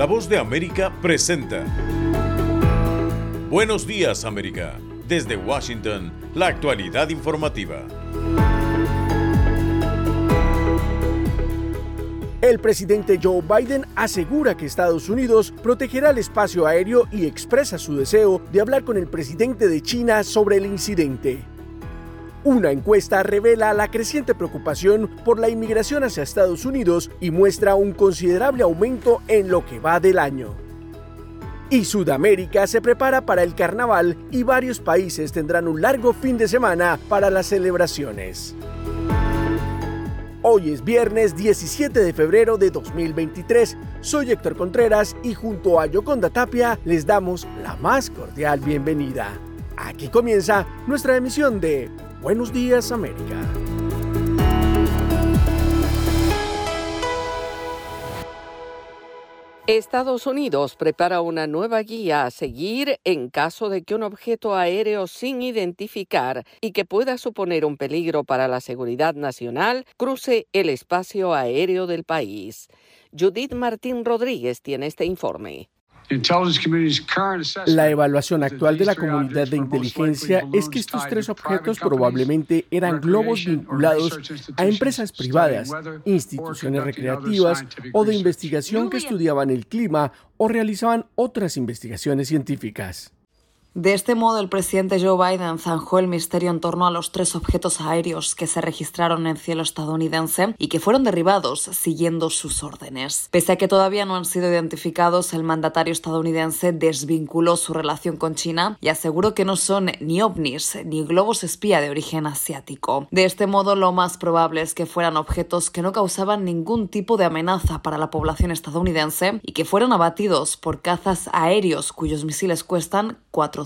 La voz de América presenta. Buenos días América. Desde Washington, la actualidad informativa. El presidente Joe Biden asegura que Estados Unidos protegerá el espacio aéreo y expresa su deseo de hablar con el presidente de China sobre el incidente. Una encuesta revela la creciente preocupación por la inmigración hacia Estados Unidos y muestra un considerable aumento en lo que va del año. Y Sudamérica se prepara para el carnaval y varios países tendrán un largo fin de semana para las celebraciones. Hoy es viernes 17 de febrero de 2023. Soy Héctor Contreras y junto a Yoconda Tapia les damos la más cordial bienvenida. Aquí comienza nuestra emisión de Buenos Días América. Estados Unidos prepara una nueva guía a seguir en caso de que un objeto aéreo sin identificar y que pueda suponer un peligro para la seguridad nacional cruce el espacio aéreo del país. Judith Martín Rodríguez tiene este informe. La evaluación actual de la comunidad de inteligencia es que estos tres objetos probablemente eran globos vinculados a empresas privadas, instituciones recreativas o de investigación que estudiaban el clima o realizaban otras investigaciones científicas. De este modo, el presidente Joe Biden zanjó el misterio en torno a los tres objetos aéreos que se registraron en cielo estadounidense y que fueron derribados siguiendo sus órdenes. Pese a que todavía no han sido identificados, el mandatario estadounidense desvinculó su relación con China y aseguró que no son ni ovnis ni globos espía de origen asiático. De este modo, lo más probable es que fueran objetos que no causaban ningún tipo de amenaza para la población estadounidense y que fueron abatidos por cazas aéreos cuyos misiles cuestan 4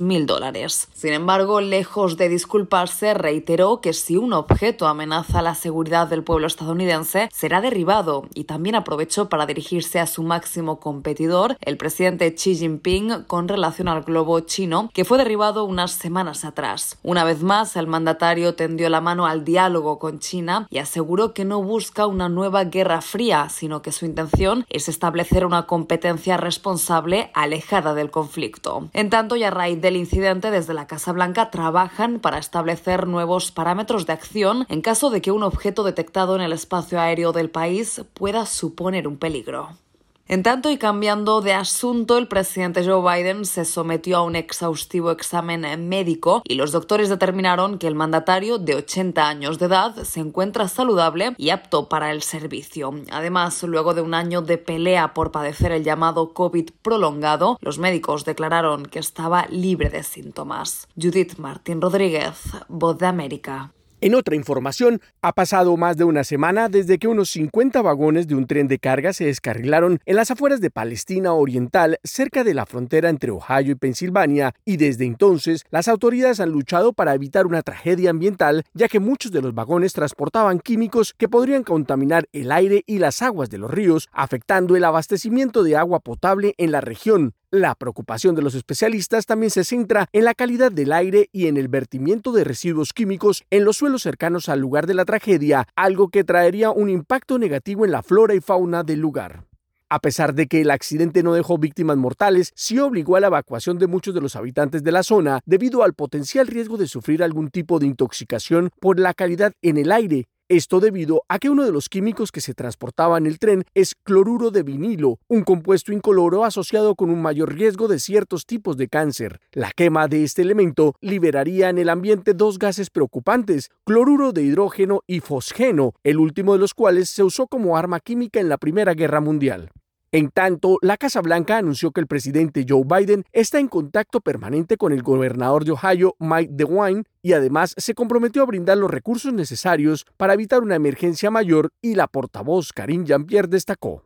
mil dólares. Sin embargo, lejos de disculparse, reiteró que si un objeto amenaza la seguridad del pueblo estadounidense, será derribado y también aprovechó para dirigirse a su máximo competidor, el presidente Xi Jinping, con relación al globo chino, que fue derribado unas semanas atrás. Una vez más, el mandatario tendió la mano al diálogo con China y aseguró que no busca una nueva guerra fría, sino que su intención es establecer una competencia responsable alejada del conflicto. En tanto, y a raíz del incidente, desde la Casa Blanca trabajan para establecer nuevos parámetros de acción en caso de que un objeto detectado en el espacio aéreo del país pueda suponer un peligro. En tanto y cambiando de asunto, el presidente Joe Biden se sometió a un exhaustivo examen médico y los doctores determinaron que el mandatario de 80 años de edad se encuentra saludable y apto para el servicio. Además, luego de un año de pelea por padecer el llamado COVID prolongado, los médicos declararon que estaba libre de síntomas. Judith Martín Rodríguez, Voz de América. En otra información, ha pasado más de una semana desde que unos 50 vagones de un tren de carga se descarrilaron en las afueras de Palestina Oriental, cerca de la frontera entre Ohio y Pensilvania, y desde entonces las autoridades han luchado para evitar una tragedia ambiental, ya que muchos de los vagones transportaban químicos que podrían contaminar el aire y las aguas de los ríos, afectando el abastecimiento de agua potable en la región. La preocupación de los especialistas también se centra en la calidad del aire y en el vertimiento de residuos químicos en los suelos cercanos al lugar de la tragedia, algo que traería un impacto negativo en la flora y fauna del lugar. A pesar de que el accidente no dejó víctimas mortales, sí obligó a la evacuación de muchos de los habitantes de la zona debido al potencial riesgo de sufrir algún tipo de intoxicación por la calidad en el aire esto debido a que uno de los químicos que se transportaba en el tren es cloruro de vinilo, un compuesto incoloro asociado con un mayor riesgo de ciertos tipos de cáncer. La quema de este elemento liberaría en el ambiente dos gases preocupantes, cloruro de hidrógeno y fosgeno, el último de los cuales se usó como arma química en la Primera Guerra Mundial. En tanto, la Casa Blanca anunció que el presidente Joe Biden está en contacto permanente con el gobernador de Ohio, Mike DeWine, y además se comprometió a brindar los recursos necesarios para evitar una emergencia mayor y la portavoz Karine Jean-Pierre destacó.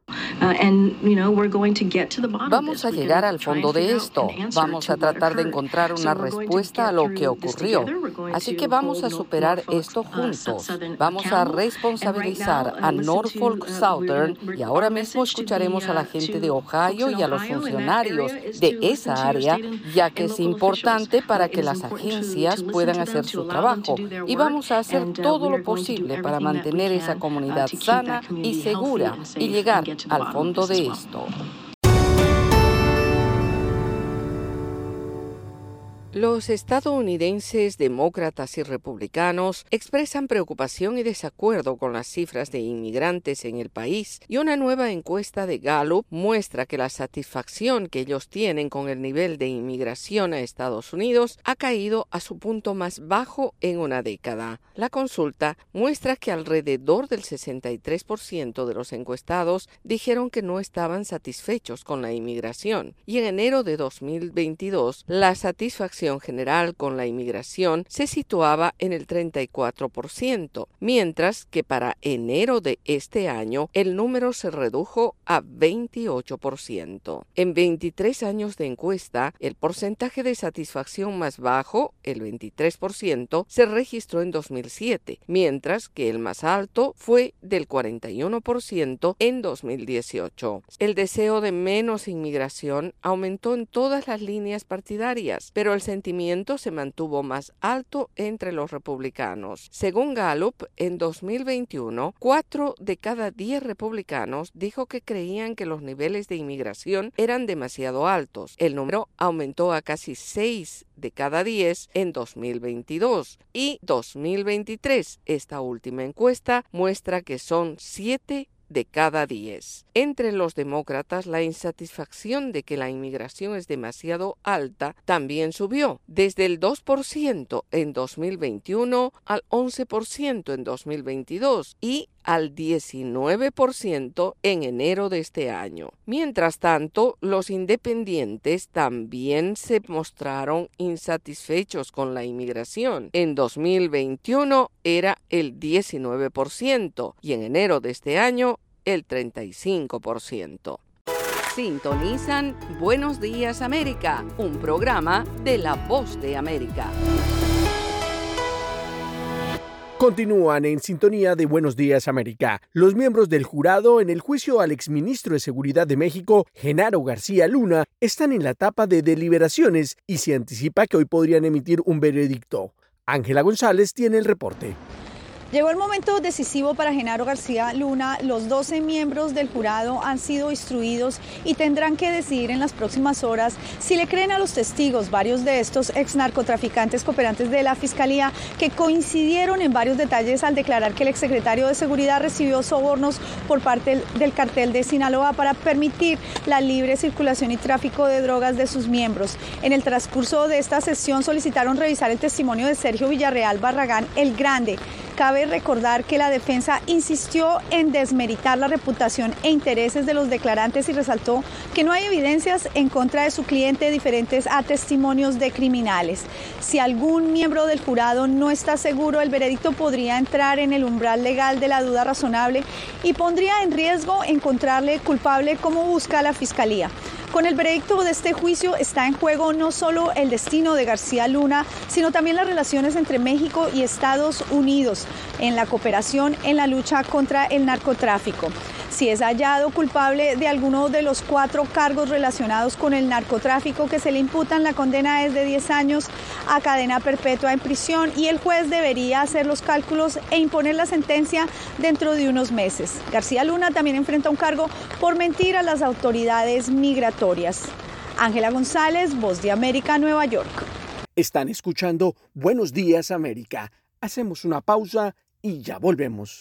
Vamos a llegar al fondo de esto. Vamos a tratar de encontrar una respuesta a lo que ocurrió. Así que vamos a superar esto uh, juntos. Vamos a responsabilizar a Norfolk Southern y ahora mismo escucharemos a la gente de Ohio y a los funcionarios de esa área, ya que es importante para que las agencias puedan hacer su trabajo. Y vamos a hacer uh, todo lo posible para mantener esa uh, comunidad sana y segura y llegar al fondo de esto. Los estadounidenses demócratas y republicanos expresan preocupación y desacuerdo con las cifras de inmigrantes en el país y una nueva encuesta de Gallup muestra que la satisfacción que ellos tienen con el nivel de inmigración a Estados Unidos ha caído a su punto más bajo en una década. La consulta muestra que alrededor del 63% de los encuestados dijeron que no estaban satisfechos con la inmigración y en enero de 2022 la satisfacción general con la inmigración se situaba en el 34%, mientras que para enero de este año el número se redujo a 28%. En 23 años de encuesta, el porcentaje de satisfacción más bajo, el 23%, se registró en 2007, mientras que el más alto fue del 41% en 2018. El deseo de menos inmigración aumentó en todas las líneas partidarias, pero el sentimiento se mantuvo más alto entre los republicanos. Según Gallup, en 2021, cuatro de cada diez republicanos dijo que creían que los niveles de inmigración eran demasiado altos. El número aumentó a casi seis de cada diez en 2022 y 2023. Esta última encuesta muestra que son siete de cada diez. Entre los demócratas, la insatisfacción de que la inmigración es demasiado alta también subió, desde el 2% en 2021 al 11% en 2022 y al 19% en enero de este año. Mientras tanto, los independientes también se mostraron insatisfechos con la inmigración. En 2021 era el 19% y en enero de este año el 35%. Sintonizan Buenos Días América, un programa de La Voz de América. Continúan en sintonía de Buenos Días América. Los miembros del jurado en el juicio al exministro de Seguridad de México, Genaro García Luna, están en la etapa de deliberaciones y se anticipa que hoy podrían emitir un veredicto. Ángela González tiene el reporte. Llegó el momento decisivo para Genaro García Luna. Los 12 miembros del jurado han sido instruidos y tendrán que decidir en las próximas horas si le creen a los testigos, varios de estos ex narcotraficantes cooperantes de la Fiscalía, que coincidieron en varios detalles al declarar que el exsecretario de Seguridad recibió sobornos por parte del cartel de Sinaloa para permitir la libre circulación y tráfico de drogas de sus miembros. En el transcurso de esta sesión solicitaron revisar el testimonio de Sergio Villarreal Barragán, el Grande Cabe recordar que la defensa insistió en desmeritar la reputación e intereses de los declarantes y resaltó que no hay evidencias en contra de su cliente diferentes a testimonios de criminales. Si algún miembro del jurado no está seguro, el veredicto podría entrar en el umbral legal de la duda razonable y pondría en riesgo encontrarle culpable como busca la Fiscalía. Con el veredicto de este juicio está en juego no solo el destino de García Luna, sino también las relaciones entre México y Estados Unidos en la cooperación en la lucha contra el narcotráfico. Si es hallado culpable de alguno de los cuatro cargos relacionados con el narcotráfico que se le imputan, la condena es de 10 años a cadena perpetua en prisión y el juez debería hacer los cálculos e imponer la sentencia dentro de unos meses. García Luna también enfrenta un cargo por mentir a las autoridades migratorias. Ángela González, Voz de América, Nueva York. Están escuchando Buenos Días América. Hacemos una pausa y ya volvemos.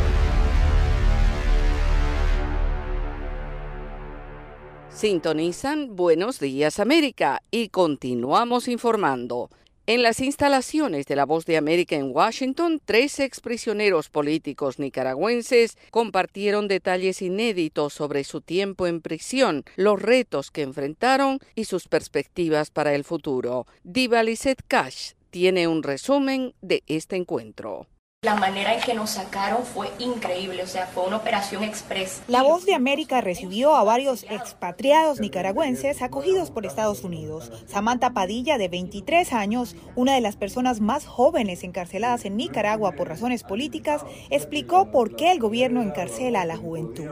Sintonizan Buenos Días América y continuamos informando. En las instalaciones de la Voz de América en Washington, tres exprisioneros políticos nicaragüenses compartieron detalles inéditos sobre su tiempo en prisión, los retos que enfrentaron y sus perspectivas para el futuro. Diva Lizette Cash tiene un resumen de este encuentro. La manera en que nos sacaron fue increíble, o sea, fue una operación express. La Voz de América recibió a varios expatriados nicaragüenses acogidos por Estados Unidos. Samantha Padilla, de 23 años, una de las personas más jóvenes encarceladas en Nicaragua por razones políticas, explicó por qué el gobierno encarcela a la juventud.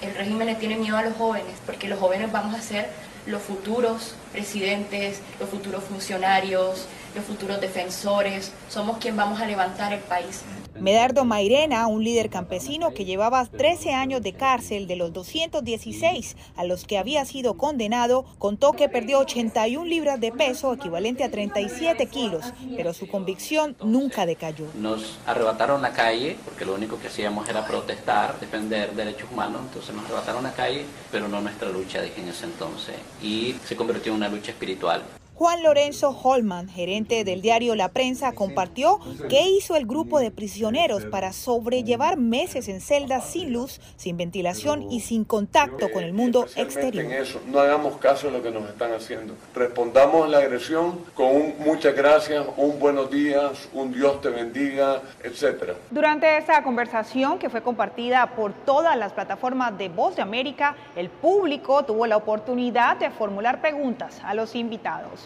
El régimen le tiene miedo a los jóvenes, porque los jóvenes vamos a ser los futuros presidentes, los futuros funcionarios, los futuros defensores, somos quien vamos a levantar el país. Medardo Mairena, un líder campesino que llevaba 13 años de cárcel de los 216 a los que había sido condenado, contó que perdió 81 libras de peso, equivalente a 37 kilos, pero su convicción nunca decayó. Nos arrebataron la calle, porque lo único que hacíamos era protestar, defender derechos humanos, entonces nos arrebataron la calle, pero no nuestra lucha, dije en ese entonces, y se convirtió en una lucha espiritual. Juan Lorenzo Holman, gerente del diario La Prensa, compartió qué hizo el grupo de prisioneros para sobrellevar meses en celdas sin luz, sin ventilación y sin contacto con el mundo exterior. No hagamos caso de lo que nos están haciendo. Respondamos a la agresión con un muchas gracias, un buenos días, un Dios te bendiga, etc. Durante esta conversación que fue compartida por todas las plataformas de Voz de América, el público tuvo la oportunidad de formular preguntas a los invitados.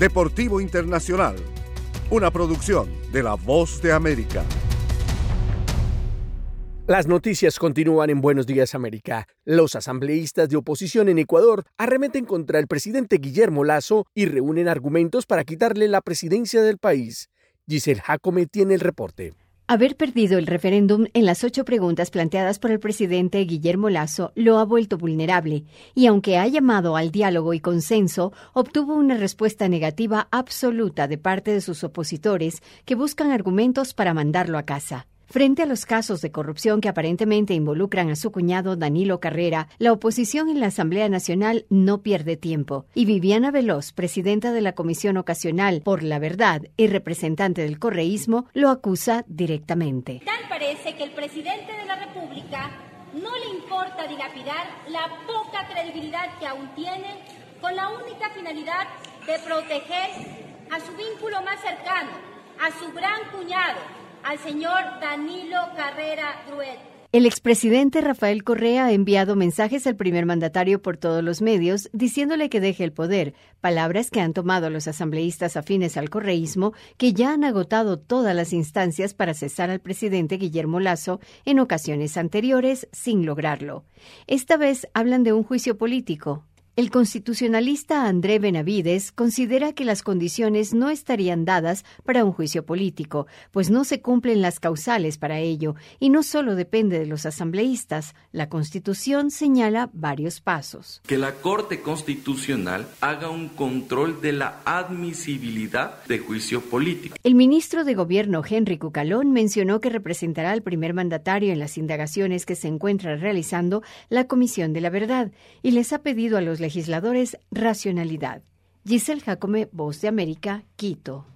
Deportivo Internacional, una producción de La Voz de América. Las noticias continúan en Buenos Días América. Los asambleístas de oposición en Ecuador arremeten contra el presidente Guillermo Lazo y reúnen argumentos para quitarle la presidencia del país. Giselle Jacome tiene el reporte. Haber perdido el referéndum en las ocho preguntas planteadas por el presidente Guillermo Lazo lo ha vuelto vulnerable y aunque ha llamado al diálogo y consenso, obtuvo una respuesta negativa absoluta de parte de sus opositores que buscan argumentos para mandarlo a casa. Frente a los casos de corrupción que aparentemente involucran a su cuñado Danilo Carrera, la oposición en la Asamblea Nacional no pierde tiempo y Viviana Veloz, presidenta de la Comisión Ocasional por la Verdad y representante del correísmo, lo acusa directamente. Tal parece que el presidente de la República no le importa dilapidar la poca credibilidad que aún tiene con la única finalidad de proteger a su vínculo más cercano, a su gran cuñado al señor Danilo Carrera Druet. El expresidente Rafael Correa ha enviado mensajes al primer mandatario por todos los medios diciéndole que deje el poder, palabras que han tomado los asambleístas afines al correísmo que ya han agotado todas las instancias para cesar al presidente Guillermo Lazo en ocasiones anteriores sin lograrlo. Esta vez hablan de un juicio político, el constitucionalista André Benavides considera que las condiciones no estarían dadas para un juicio político, pues no se cumplen las causales para ello, y no solo depende de los asambleístas. La Constitución señala varios pasos. Que la Corte Constitucional haga un control de la admisibilidad de juicio político. El ministro de Gobierno Henry Cucalón mencionó que representará al primer mandatario en las indagaciones que se encuentra realizando la Comisión de la Verdad y les ha pedido a los legisladores racionalidad. Giselle Jacome, Voz de América, Quito.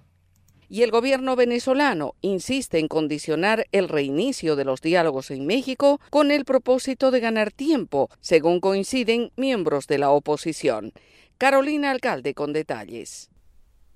Y el gobierno venezolano insiste en condicionar el reinicio de los diálogos en México con el propósito de ganar tiempo, según coinciden miembros de la oposición. Carolina Alcalde con detalles.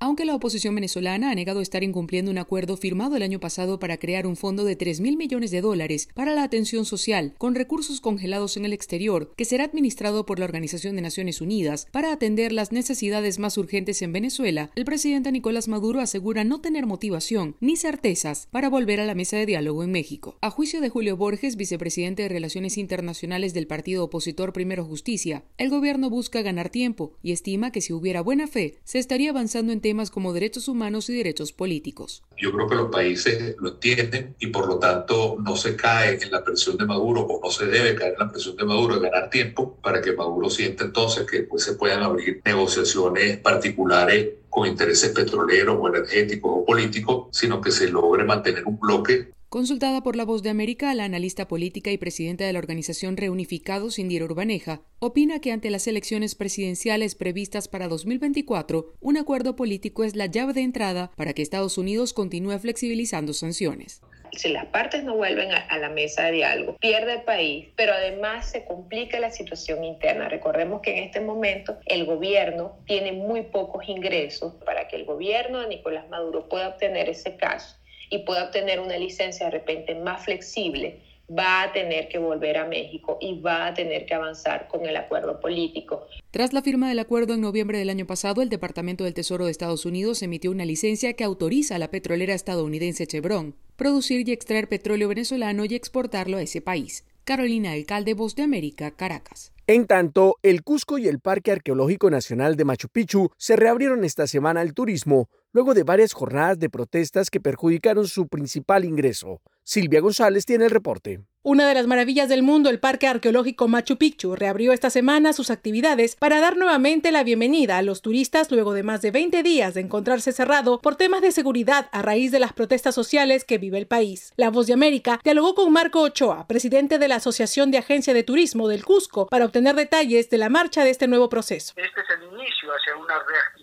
Aunque la oposición venezolana ha negado estar incumpliendo un acuerdo firmado el año pasado para crear un fondo de 3 mil millones de dólares para la atención social con recursos congelados en el exterior, que será administrado por la Organización de Naciones Unidas para atender las necesidades más urgentes en Venezuela, el presidente Nicolás Maduro asegura no tener motivación ni certezas para volver a la mesa de diálogo en México. A juicio de Julio Borges, vicepresidente de Relaciones Internacionales del partido opositor Primero Justicia, el gobierno busca ganar tiempo y estima que si hubiera buena fe, se estaría avanzando en temas como derechos humanos y derechos políticos. Yo creo que los países lo entienden y por lo tanto no se cae en la presión de Maduro o no se debe caer en la presión de Maduro de ganar tiempo para que Maduro sienta entonces que pues, se puedan abrir negociaciones particulares con intereses petroleros o energéticos o políticos, sino que se logre mantener un bloque Consultada por La Voz de América, la analista política y presidenta de la organización Reunificados, Indira Urbaneja, opina que ante las elecciones presidenciales previstas para 2024, un acuerdo político es la llave de entrada para que Estados Unidos continúe flexibilizando sanciones. Si las partes no vuelven a, la mesa de diálogo, pierde el país, pero además se complica la situación interna. Recordemos que en este momento el gobierno tiene muy pocos ingresos para que el gobierno de Nicolás Maduro pueda obtener ese caso y pueda obtener una licencia de repente más flexible, va a tener que volver a México y va a tener que avanzar con el acuerdo político. Tras la firma del acuerdo en noviembre del año pasado, el Departamento del Tesoro de Estados Unidos emitió una licencia que autoriza a la petrolera estadounidense Chevron producir y extraer petróleo venezolano y exportarlo a ese país. Carolina Alcalde, Voz de América, Caracas. En tanto, el Cusco y el Parque Arqueológico Nacional de Machu Picchu se reabrieron esta semana al turismo, luego de varias jornadas de protestas que perjudicaron su principal ingreso. Silvia González tiene el reporte. Una de las maravillas del mundo, el Parque Arqueológico Machu Picchu, reabrió esta semana sus actividades para dar nuevamente la bienvenida a los turistas luego de más de 20 días de encontrarse cerrado por temas de seguridad a raíz de las protestas sociales que vive el país. La Voz de América dialogó con Marco Ochoa, presidente de la Asociación de Agencia de Turismo del Cusco, para obtener detalles de la marcha de este nuevo proceso. Este es el inicio hacia una reactivación,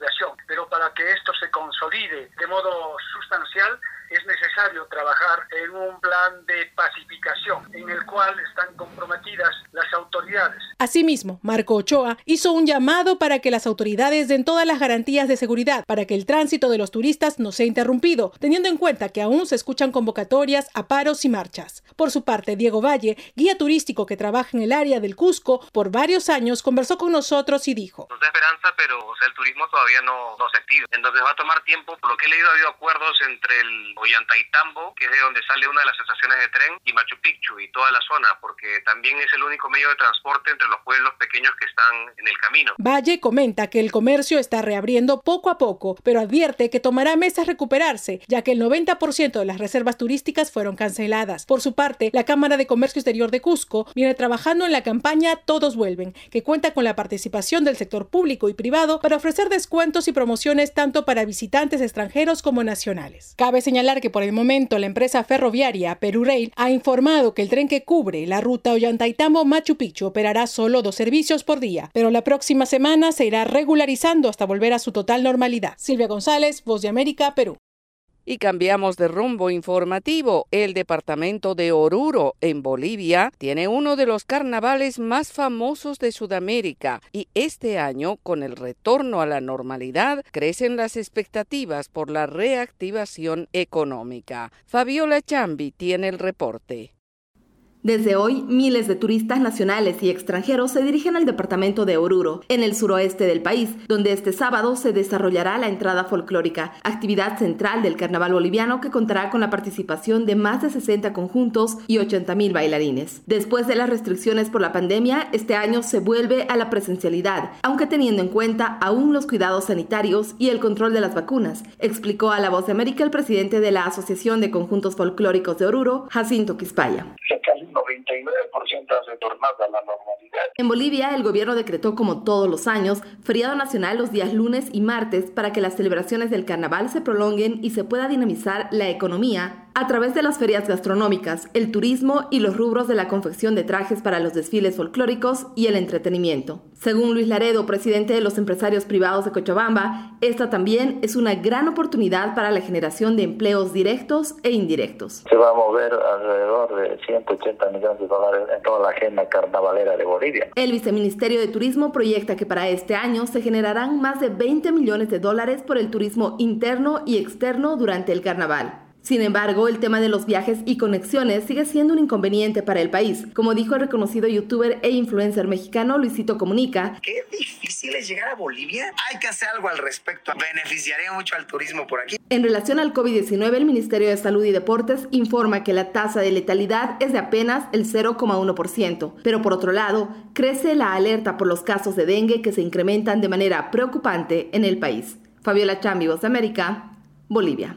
pero para que esto se consolide de modo sustancial, es necesario trabajar en un plan de pacificación en el cual están comprometidas las autoridades. Asimismo, Marco Ochoa hizo un llamado para que las autoridades den todas las garantías de seguridad para que el tránsito de los turistas no sea interrumpido, teniendo en cuenta que aún se escuchan convocatorias a paros y marchas. Por su parte, Diego Valle, guía turístico que trabaja en el área del Cusco por varios años, conversó con nosotros y dijo: Nos da esperanza, pero el turismo todavía no, no se activa. Entonces va a tomar tiempo. Por lo que he leído, ha habido acuerdos entre el Ollantaytambo, que es de donde sale una de las estaciones de tren, y Machu Picchu y toda la zona, porque también es el único medio de transporte entre los pueblos pequeños que están en el camino. Valle comenta que el comercio está reabriendo poco a poco, pero advierte que tomará meses recuperarse, ya que el 90% de las reservas turísticas fueron canceladas. Por su parte, la Cámara de Comercio Exterior de Cusco viene trabajando en la campaña Todos vuelven, que cuenta con la participación del sector público y privado para ofrecer descuentos y promociones tanto para visitantes extranjeros como nacionales. Cabe señalar que por el momento la empresa ferroviaria Peru Rail ha informado que el tren que cubre la ruta Ollantaytambo-Machu Picchu operará solo dos servicios por día, pero la próxima semana se irá regularizando hasta volver a su total normalidad. Silvia González, Voz de América, Perú. Y cambiamos de rumbo informativo. El departamento de Oruro, en Bolivia, tiene uno de los carnavales más famosos de Sudamérica y este año, con el retorno a la normalidad, crecen las expectativas por la reactivación económica. Fabiola Chambi tiene el reporte. Desde hoy, miles de turistas nacionales y extranjeros se dirigen al departamento de Oruro, en el suroeste del país, donde este sábado se desarrollará la entrada folclórica, actividad central del carnaval boliviano que contará con la participación de más de 60 conjuntos y 80 mil bailarines. Después de las restricciones por la pandemia, este año se vuelve a la presencialidad, aunque teniendo en cuenta aún los cuidados sanitarios y el control de las vacunas, explicó a La Voz de América el presidente de la Asociación de Conjuntos Folclóricos de Oruro, Jacinto Quispaya. 99% ha retornado a la normalidad. En Bolivia, el gobierno decretó, como todos los años, feriado nacional los días lunes y martes para que las celebraciones del carnaval se prolonguen y se pueda dinamizar la economía a través de las ferias gastronómicas, el turismo y los rubros de la confección de trajes para los desfiles folclóricos y el entretenimiento. Según Luis Laredo, presidente de los empresarios privados de Cochabamba, esta también es una gran oportunidad para la generación de empleos directos e indirectos. Se va a mover alrededor de 180 millones de dólares en toda la agenda carnavalera de Bolivia. El viceministerio de Turismo proyecta que para este año se generarán más de 20 millones de dólares por el turismo interno y externo durante el carnaval. Sin embargo, el tema de los viajes y conexiones sigue siendo un inconveniente para el país, como dijo el reconocido youtuber e influencer mexicano Luisito Comunica. Qué difícil es llegar a Bolivia. Hay que hacer algo al respecto. Beneficiaría mucho al turismo por aquí. En relación al COVID-19, el Ministerio de Salud y Deportes informa que la tasa de letalidad es de apenas el 0,1%, pero por otro lado, crece la alerta por los casos de dengue que se incrementan de manera preocupante en el país. Fabiola Chambi, Voz de América, Bolivia.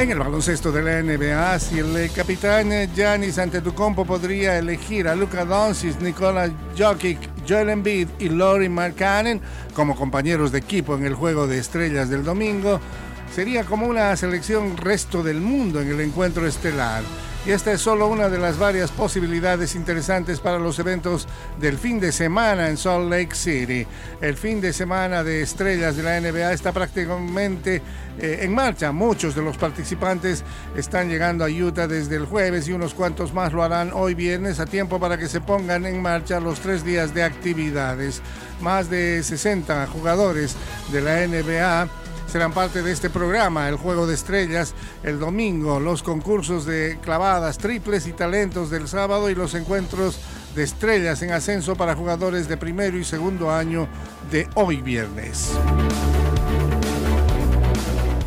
En el baloncesto de la NBA, si el capitán Giannis Antetokounmpo podría elegir a Luka Doncic, Nikola Jokic, Joel Embiid y Laurie Markkanen como compañeros de equipo en el juego de estrellas del domingo, sería como una selección resto del mundo en el encuentro estelar. Y esta es solo una de las varias posibilidades interesantes para los eventos del fin de semana en Salt Lake City. El fin de semana de estrellas de la NBA está prácticamente eh, en marcha. Muchos de los participantes están llegando a Utah desde el jueves y unos cuantos más lo harán hoy viernes a tiempo para que se pongan en marcha los tres días de actividades. Más de 60 jugadores de la NBA serán parte de este programa, el Juego de Estrellas el domingo, los concursos de clavadas, triples y talentos del sábado y los encuentros de estrellas en ascenso para jugadores de primero y segundo año de hoy viernes.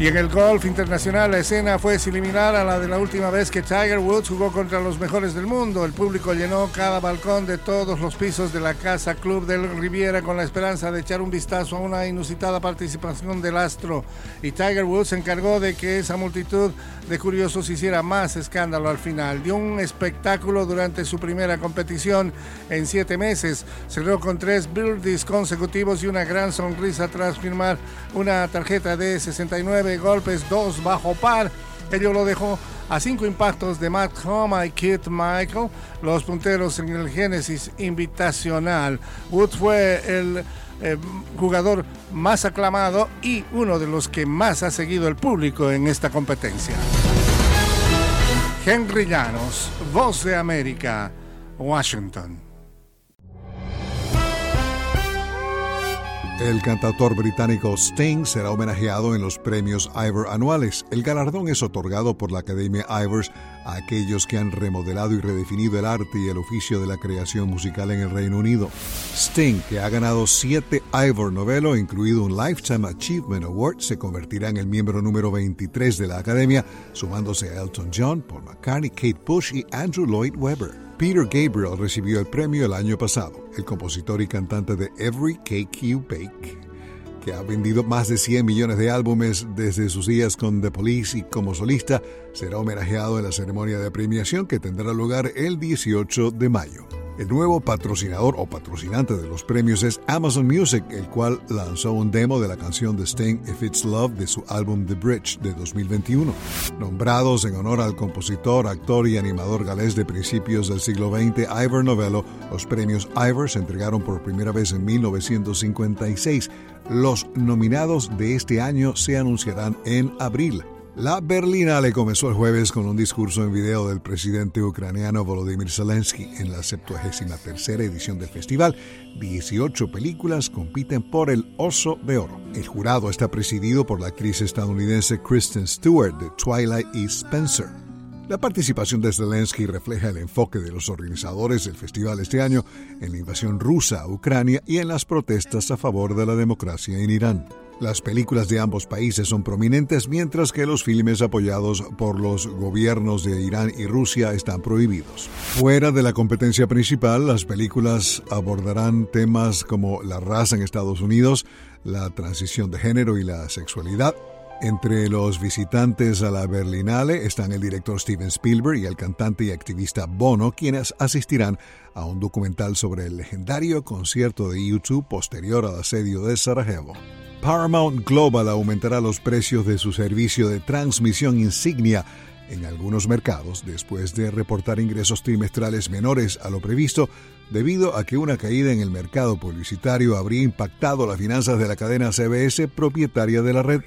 Y en el golf internacional la escena fue similar a la de la última vez que Tiger Woods jugó contra los mejores del mundo. El público llenó cada balcón de todos los pisos de la Casa Club del Riviera con la esperanza de echar un vistazo a una inusitada participación del astro. Y Tiger Woods se encargó de que esa multitud de curiosos hiciera más escándalo al final. Dio un espectáculo durante su primera competición en siete meses. Cerró con tres birdies consecutivos y una gran sonrisa tras firmar una tarjeta de 69 golpes, dos bajo par. Ello lo dejó a cinco impactos de Matt Homa y Kit Michael, los punteros en el Génesis Invitacional. Woods fue el eh, jugador más aclamado y uno de los que más ha seguido el público en esta competencia. Henry Llanos, Voz de América, Washington. El cantautor británico Sting será homenajeado en los premios Ivor anuales. El galardón es otorgado por la Academia Ivors a aquellos que han remodelado y redefinido el arte y el oficio de la creación musical en el Reino Unido. Sting, que ha ganado siete Ivor Novello, incluido un Lifetime Achievement Award, se convertirá en el miembro número 23 de la Academia, sumándose a Elton John, Paul McCartney, Kate Bush y Andrew Lloyd Webber. Peter Gabriel recibió el premio el año pasado, el compositor y cantante de Every Cake You Bake, que ha vendido más de 100 millones de álbumes desde sus días con The Police y como solista, será homenajeado en la ceremonia de premiación que tendrá lugar el 18 de mayo. El nuevo patrocinador o patrocinante de los premios es Amazon Music, el cual lanzó un demo de la canción de Sting If It's Love de su álbum The Bridge de 2021. Nombrados en honor al compositor, actor y animador galés de principios del siglo XX, Ivor Novello, los premios Ivor se entregaron por primera vez en 1956. Los nominados de este año se anunciarán en abril. La Berlinale comenzó el jueves con un discurso en video del presidente ucraniano Volodymyr Zelensky. En la 73 edición del festival, 18 películas compiten por el Oso de Oro. El jurado está presidido por la actriz estadounidense Kristen Stewart de Twilight y Spencer. La participación de Zelensky refleja el enfoque de los organizadores del festival este año en la invasión rusa a Ucrania y en las protestas a favor de la democracia en Irán. Las películas de ambos países son prominentes mientras que los filmes apoyados por los gobiernos de Irán y Rusia están prohibidos. Fuera de la competencia principal, las películas abordarán temas como la raza en Estados Unidos, la transición de género y la sexualidad. Entre los visitantes a la Berlinale están el director Steven Spielberg y el cantante y activista Bono, quienes asistirán a un documental sobre el legendario concierto de YouTube posterior al asedio de Sarajevo. Paramount Global aumentará los precios de su servicio de transmisión insignia en algunos mercados después de reportar ingresos trimestrales menores a lo previsto debido a que una caída en el mercado publicitario habría impactado las finanzas de la cadena CBS propietaria de la red.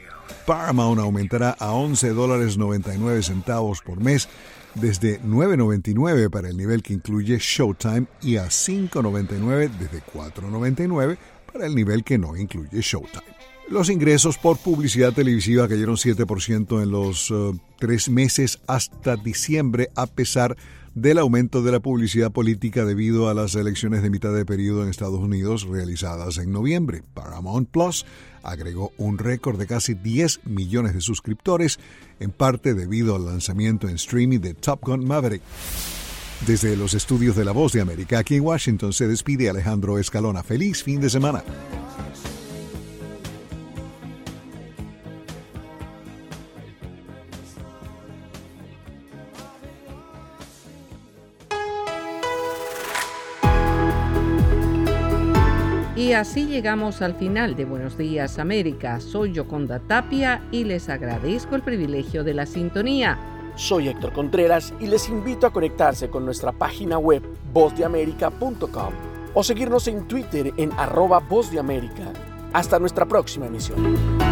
Paramount aumentará a 11 dólares 99 centavos por mes desde 9.99 para el nivel que incluye Showtime y a 5.99 desde 4.99 para el nivel que no incluye Showtime. Los ingresos por publicidad televisiva cayeron 7% en los eh, tres meses hasta diciembre, a pesar del aumento de la publicidad política debido a las elecciones de mitad de periodo en Estados Unidos realizadas en noviembre. Paramount Plus agregó un récord de casi 10 millones de suscriptores, en parte debido al lanzamiento en streaming de Top Gun Maverick. Desde los estudios de La Voz de América, aquí en Washington, se despide Alejandro Escalona. Feliz fin de semana. Y así llegamos al final de Buenos Días América. Soy Yoconda Tapia y les agradezco el privilegio de la sintonía. Soy Héctor Contreras y les invito a conectarse con nuestra página web vozdeamerica.com o seguirnos en Twitter en arroba Voz. Hasta nuestra próxima emisión.